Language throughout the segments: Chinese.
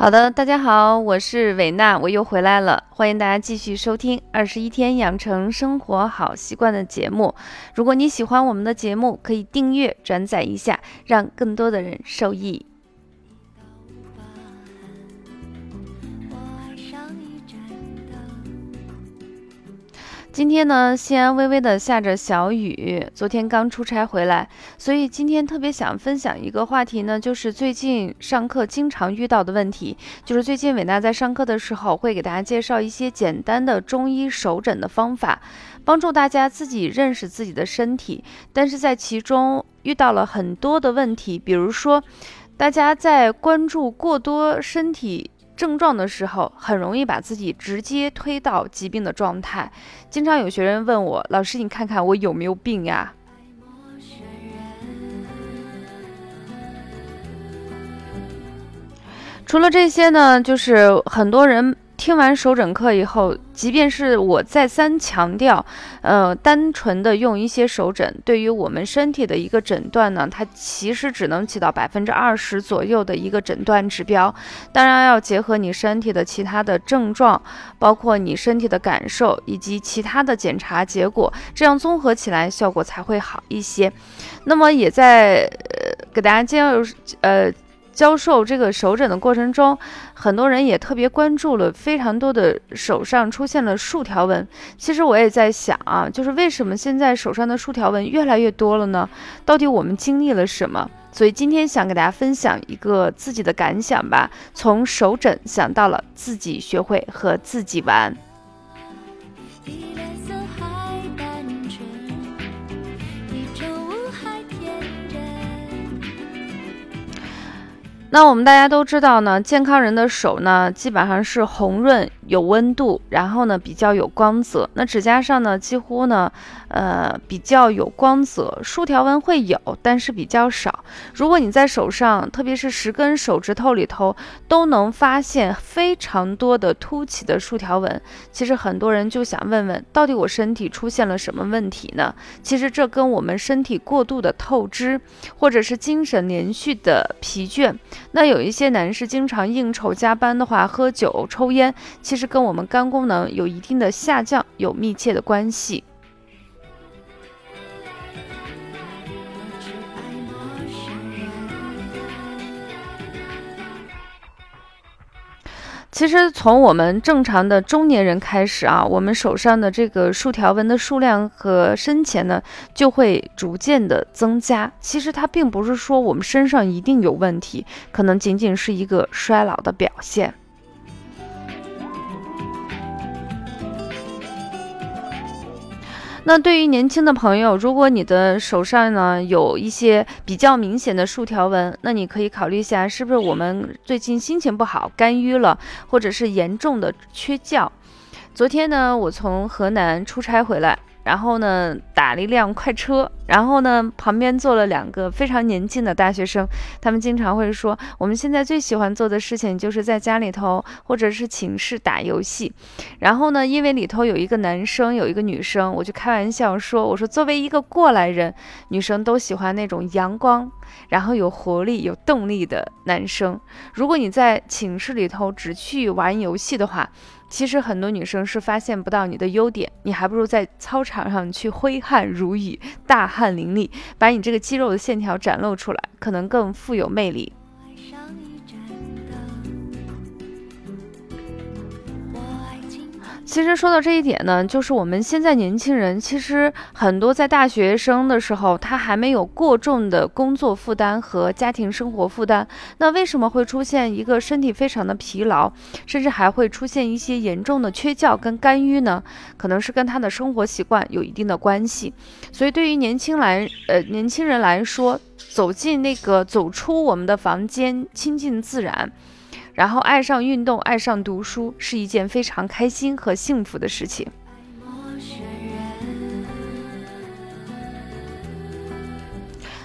好的，大家好，我是维娜，我又回来了，欢迎大家继续收听《二十一天养成生活好习惯》的节目。如果你喜欢我们的节目，可以订阅、转载一下，让更多的人受益。今天呢，西安微微的下着小雨。昨天刚出差回来，所以今天特别想分享一个话题呢，就是最近上课经常遇到的问题。就是最近伟娜在上课的时候，会给大家介绍一些简单的中医手诊的方法，帮助大家自己认识自己的身体。但是在其中遇到了很多的问题，比如说，大家在关注过多身体。症状的时候，很容易把自己直接推到疾病的状态。经常有学生问我：“老师，你看看我有没有病呀？”除了这些呢，就是很多人。听完手诊课以后，即便是我再三强调，呃，单纯的用一些手诊，对于我们身体的一个诊断呢，它其实只能起到百分之二十左右的一个诊断指标。当然要结合你身体的其他的症状，包括你身体的感受以及其他的检查结果，这样综合起来效果才会好一些。那么也在呃给大家介绍呃。教授这个手诊的过程中，很多人也特别关注了非常多的手上出现了竖条纹。其实我也在想啊，就是为什么现在手上的竖条纹越来越多了呢？到底我们经历了什么？所以今天想给大家分享一个自己的感想吧。从手诊想到了自己学会和自己玩。那我们大家都知道呢，健康人的手呢，基本上是红润。有温度，然后呢比较有光泽。那指甲上呢几乎呢，呃比较有光泽，竖条纹会有，但是比较少。如果你在手上，特别是十根手指头里头，都能发现非常多的凸起的竖条纹，其实很多人就想问问，到底我身体出现了什么问题呢？其实这跟我们身体过度的透支，或者是精神连续的疲倦。那有一些男士经常应酬加班的话，喝酒抽烟，其实。跟我们肝功能有一定的下降有密切的关系。其实从我们正常的中年人开始啊，我们手上的这个竖条纹的数量和深浅呢，就会逐渐的增加。其实它并不是说我们身上一定有问题，可能仅仅是一个衰老的表现。那对于年轻的朋友，如果你的手上呢有一些比较明显的竖条纹，那你可以考虑一下，是不是我们最近心情不好、肝郁了，或者是严重的缺觉。昨天呢，我从河南出差回来。然后呢，打了一辆快车，然后呢，旁边坐了两个非常年轻的大学生，他们经常会说，我们现在最喜欢做的事情就是在家里头或者是寝室打游戏。然后呢，因为里头有一个男生，有一个女生，我就开玩笑说，我说作为一个过来人，女生都喜欢那种阳光，然后有活力、有动力的男生。如果你在寝室里头只去玩游戏的话，其实很多女生是发现不到你的优点，你还不如在操场上去挥汗如雨、大汗淋漓，把你这个肌肉的线条展露出来，可能更富有魅力。其实说到这一点呢，就是我们现在年轻人，其实很多在大学生的时候，他还没有过重的工作负担和家庭生活负担。那为什么会出现一个身体非常的疲劳，甚至还会出现一些严重的缺觉跟肝郁呢？可能是跟他的生活习惯有一定的关系。所以对于年轻来呃年轻人来说，走进那个走出我们的房间，亲近自然。然后爱上运动，爱上读书，是一件非常开心和幸福的事情。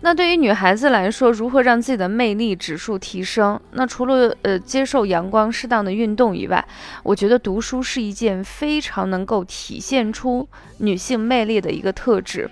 那对于女孩子来说，如何让自己的魅力指数提升？那除了呃接受阳光、适当的运动以外，我觉得读书是一件非常能够体现出女性魅力的一个特质。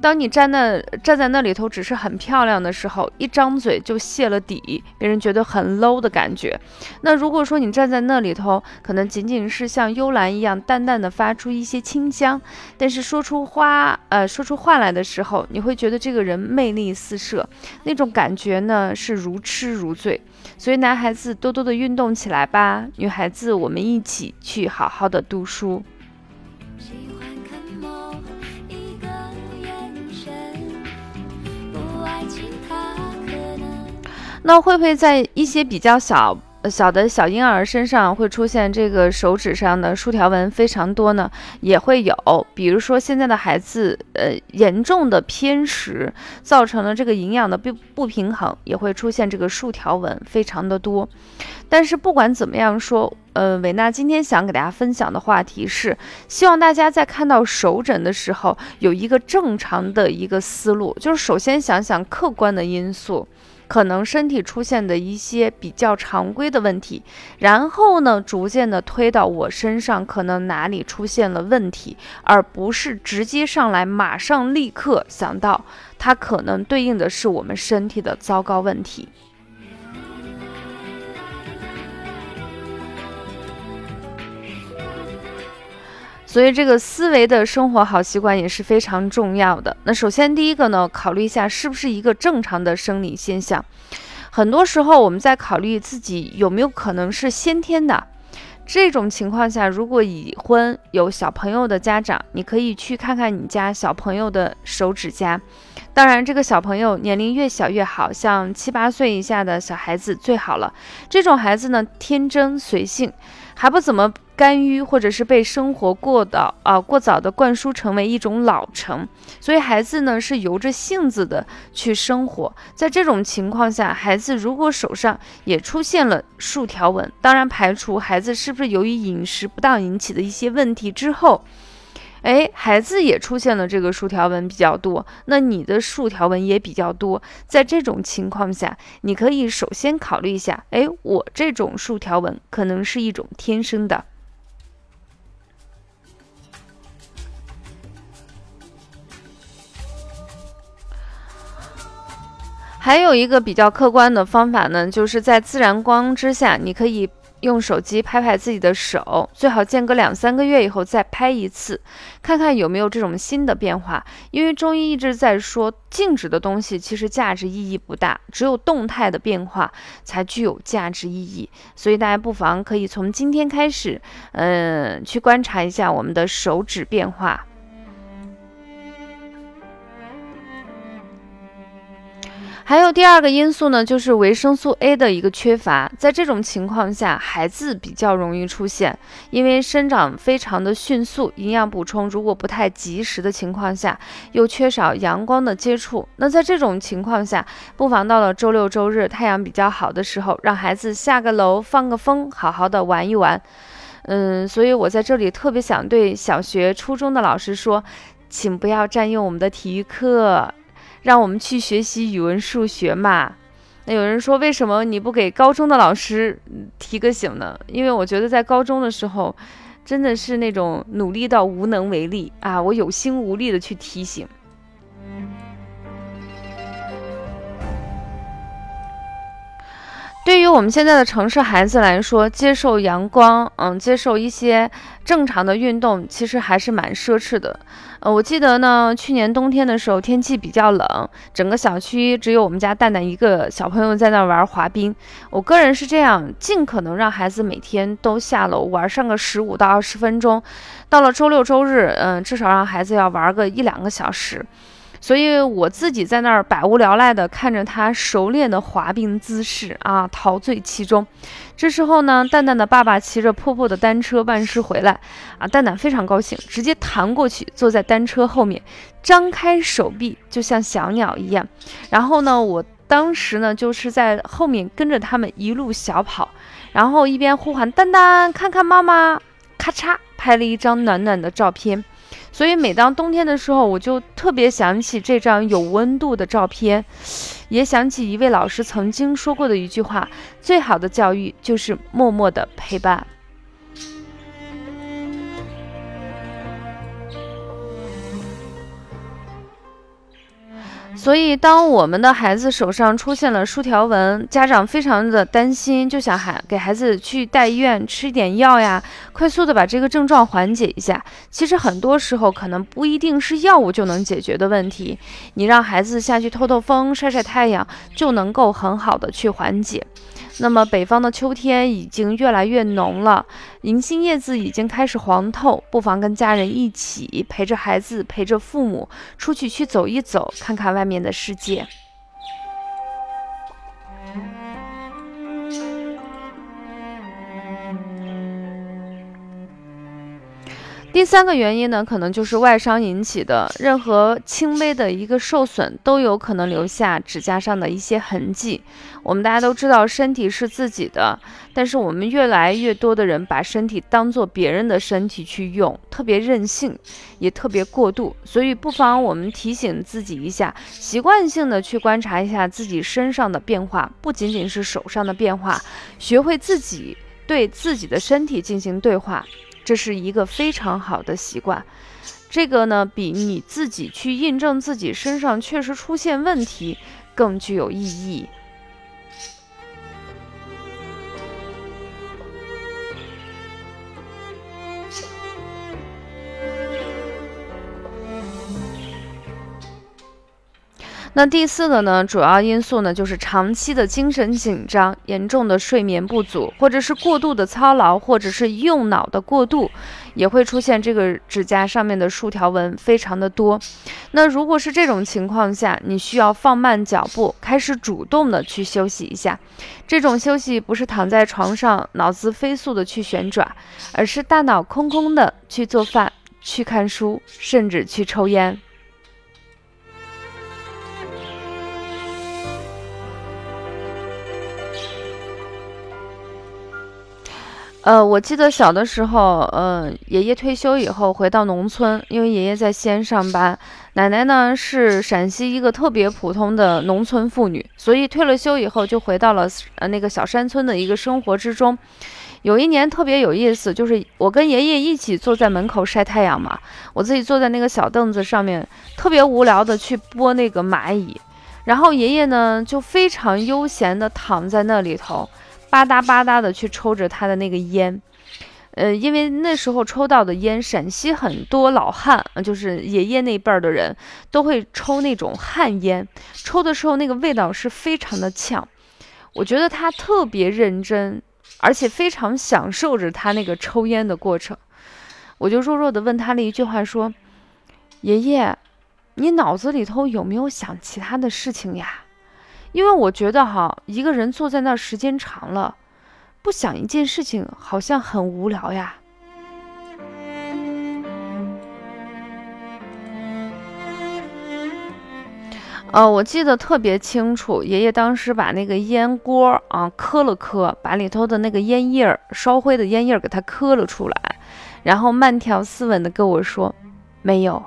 当你站那站在那里头，只是很漂亮的时候，一张嘴就泄了底，别人觉得很 low 的感觉。那如果说你站在那里头，可能仅仅是像幽兰一样淡淡的发出一些清香，但是说出花呃说出话来的时候，你会觉得这个人魅力四射，那种感觉呢是如痴如醉。所以男孩子多多的运动起来吧，女孩子我们一起去好好的读书。那会不会在一些比较小小的小婴儿身上会出现这个手指上的竖条纹非常多呢？也会有，比如说现在的孩子，呃，严重的偏食，造成了这个营养的不不平衡，也会出现这个竖条纹非常的多。但是不管怎么样说，呃，维娜今天想给大家分享的话题是，希望大家在看到手诊的时候有一个正常的一个思路，就是首先想想客观的因素。可能身体出现的一些比较常规的问题，然后呢，逐渐的推到我身上，可能哪里出现了问题，而不是直接上来马上立刻想到它可能对应的是我们身体的糟糕问题。所以，这个思维的生活好习惯也是非常重要的。那首先，第一个呢，考虑一下是不是一个正常的生理现象。很多时候，我们在考虑自己有没有可能是先天的。这种情况下，如果已婚有小朋友的家长，你可以去看看你家小朋友的手指甲。当然，这个小朋友年龄越小越好，像七八岁以下的小孩子最好了。这种孩子呢，天真随性，还不怎么。干预，或者是被生活过早啊过早的灌输成为一种老成，所以孩子呢是由着性子的去生活。在这种情况下，孩子如果手上也出现了竖条纹，当然排除孩子是不是由于饮食不当引起的一些问题之后。哎，孩子也出现了这个竖条纹比较多，那你的竖条纹也比较多。在这种情况下，你可以首先考虑一下，哎，我这种竖条纹可能是一种天生的。还有一个比较客观的方法呢，就是在自然光之下，你可以用手机拍拍自己的手，最好间隔两三个月以后再拍一次，看看有没有这种新的变化。因为中医一直在说，静止的东西其实价值意义不大，只有动态的变化才具有价值意义。所以大家不妨可以从今天开始，嗯，去观察一下我们的手指变化。还有第二个因素呢，就是维生素 A 的一个缺乏。在这种情况下，孩子比较容易出现，因为生长非常的迅速，营养补充如果不太及时的情况下，又缺少阳光的接触。那在这种情况下，不妨到了周六周日太阳比较好的时候，让孩子下个楼放个风，好好的玩一玩。嗯，所以我在这里特别想对小学、初中的老师说，请不要占用我们的体育课。让我们去学习语文、数学嘛？那有人说，为什么你不给高中的老师提个醒呢？因为我觉得在高中的时候，真的是那种努力到无能为力啊！我有心无力的去提醒。对于我们现在的城市孩子来说，接受阳光，嗯，接受一些正常的运动，其实还是蛮奢侈的。呃，我记得呢，去年冬天的时候，天气比较冷，整个小区只有我们家蛋蛋一个小朋友在那玩滑冰。我个人是这样，尽可能让孩子每天都下楼玩上个十五到二十分钟。到了周六周日，嗯，至少让孩子要玩个一两个小时。所以我自己在那儿百无聊赖的看着他熟练的滑冰姿势啊，陶醉其中。这时候呢，蛋蛋的爸爸骑着破破的单车办事回来啊，蛋蛋非常高兴，直接弹过去坐在单车后面，张开手臂就像小鸟一样。然后呢，我当时呢就是在后面跟着他们一路小跑，然后一边呼喊蛋蛋看看妈妈，咔嚓拍了一张暖暖的照片。所以每当冬天的时候，我就特别想起这张有温度的照片，也想起一位老师曾经说过的一句话：最好的教育就是默默的陪伴。所以，当我们的孩子手上出现了竖条纹，家长非常的担心，就想孩给孩子去带医院吃一点药呀，快速的把这个症状缓解一下。其实很多时候可能不一定是药物就能解决的问题，你让孩子下去透透风、晒晒太阳，就能够很好的去缓解。那么北方的秋天已经越来越浓了，银杏叶子已经开始黄透，不妨跟家人一起陪着孩子，陪着父母出去去走一走，看看外面的世界。第三个原因呢，可能就是外伤引起的。任何轻微的一个受损，都有可能留下指甲上的一些痕迹。我们大家都知道，身体是自己的，但是我们越来越多的人把身体当做别人的身体去用，特别任性，也特别过度。所以，不妨我们提醒自己一下，习惯性的去观察一下自己身上的变化，不仅仅是手上的变化，学会自己对自己的身体进行对话。这是一个非常好的习惯，这个呢，比你自己去印证自己身上确实出现问题更具有意义。那第四个呢，主要因素呢，就是长期的精神紧张、严重的睡眠不足，或者是过度的操劳，或者是用脑的过度，也会出现这个指甲上面的竖条纹非常的多。那如果是这种情况下，你需要放慢脚步，开始主动的去休息一下。这种休息不是躺在床上，脑子飞速的去旋转，而是大脑空空的去做饭、去看书，甚至去抽烟。呃，我记得小的时候，呃，爷爷退休以后回到农村，因为爷爷在西安上班，奶奶呢是陕西一个特别普通的农村妇女，所以退了休以后就回到了呃那个小山村的一个生活之中。有一年特别有意思，就是我跟爷爷一起坐在门口晒太阳嘛，我自己坐在那个小凳子上面，特别无聊的去拨那个蚂蚁，然后爷爷呢就非常悠闲的躺在那里头。吧嗒吧嗒的去抽着他的那个烟，呃，因为那时候抽到的烟，陕西很多老汉，就是爷爷那辈儿的人都会抽那种旱烟，抽的时候那个味道是非常的呛。我觉得他特别认真，而且非常享受着他那个抽烟的过程。我就弱弱的问他了一句话，说：“爷爷，你脑子里头有没有想其他的事情呀？”因为我觉得哈，一个人坐在那儿时间长了，不想一件事情，好像很无聊呀。呃，我记得特别清楚，爷爷当时把那个烟锅啊磕了磕，把里头的那个烟叶儿、烧灰的烟叶儿给它磕了出来，然后慢条斯文的跟我说：“没有。”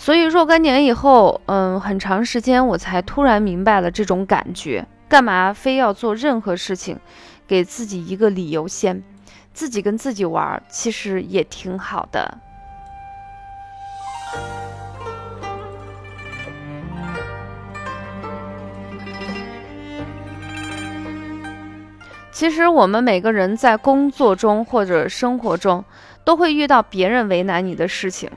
所以若干年以后，嗯，很长时间我才突然明白了这种感觉。干嘛非要做任何事情，给自己一个理由先，自己跟自己玩，其实也挺好的。其实我们每个人在工作中或者生活中，都会遇到别人为难你的事情。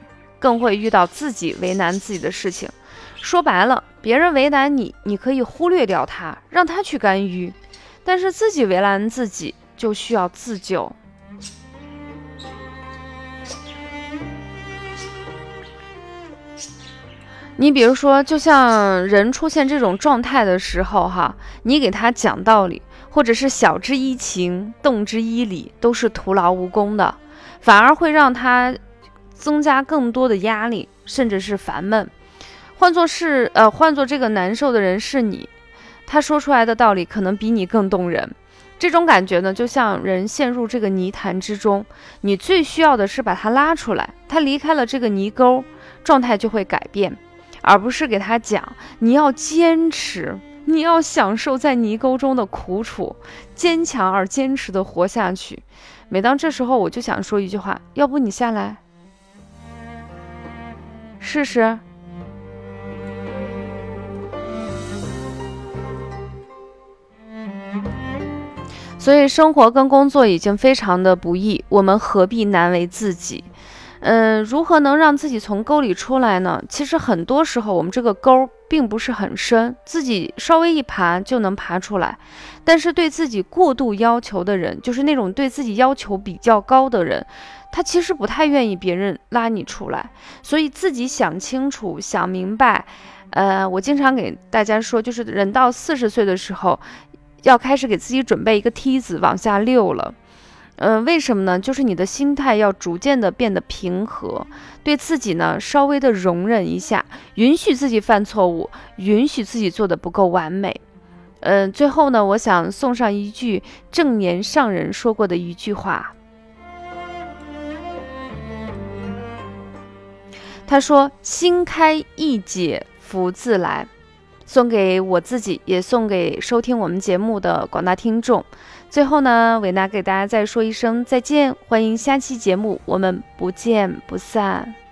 更会遇到自己为难自己的事情。说白了，别人为难你，你可以忽略掉他，让他去干预；但是自己为难自己，就需要自救。你比如说，就像人出现这种状态的时候，哈，你给他讲道理，或者是晓之以情，动之以理，都是徒劳无功的，反而会让他。增加更多的压力，甚至是烦闷。换作是呃，换作这个难受的人是你，他说出来的道理可能比你更动人。这种感觉呢，就像人陷入这个泥潭之中，你最需要的是把他拉出来，他离开了这个泥沟，状态就会改变，而不是给他讲你要坚持，你要享受在泥沟中的苦楚，坚强而坚持的活下去。每当这时候，我就想说一句话：要不你下来试试？所以，生活跟工作已经非常的不易，我们何必难为自己？嗯，如何能让自己从沟里出来呢？其实很多时候，我们这个沟并不是很深，自己稍微一爬就能爬出来。但是对自己过度要求的人，就是那种对自己要求比较高的人，他其实不太愿意别人拉你出来。所以自己想清楚、想明白。呃，我经常给大家说，就是人到四十岁的时候，要开始给自己准备一个梯子往下溜了。嗯，为什么呢？就是你的心态要逐渐的变得平和，对自己呢稍微的容忍一下，允许自己犯错误，允许自己做的不够完美。嗯，最后呢，我想送上一句正言上人说过的一句话，他说：“心开意解，福自来。”送给我自己，也送给收听我们节目的广大听众。最后呢，维娜给大家再说一声再见，欢迎下期节目，我们不见不散。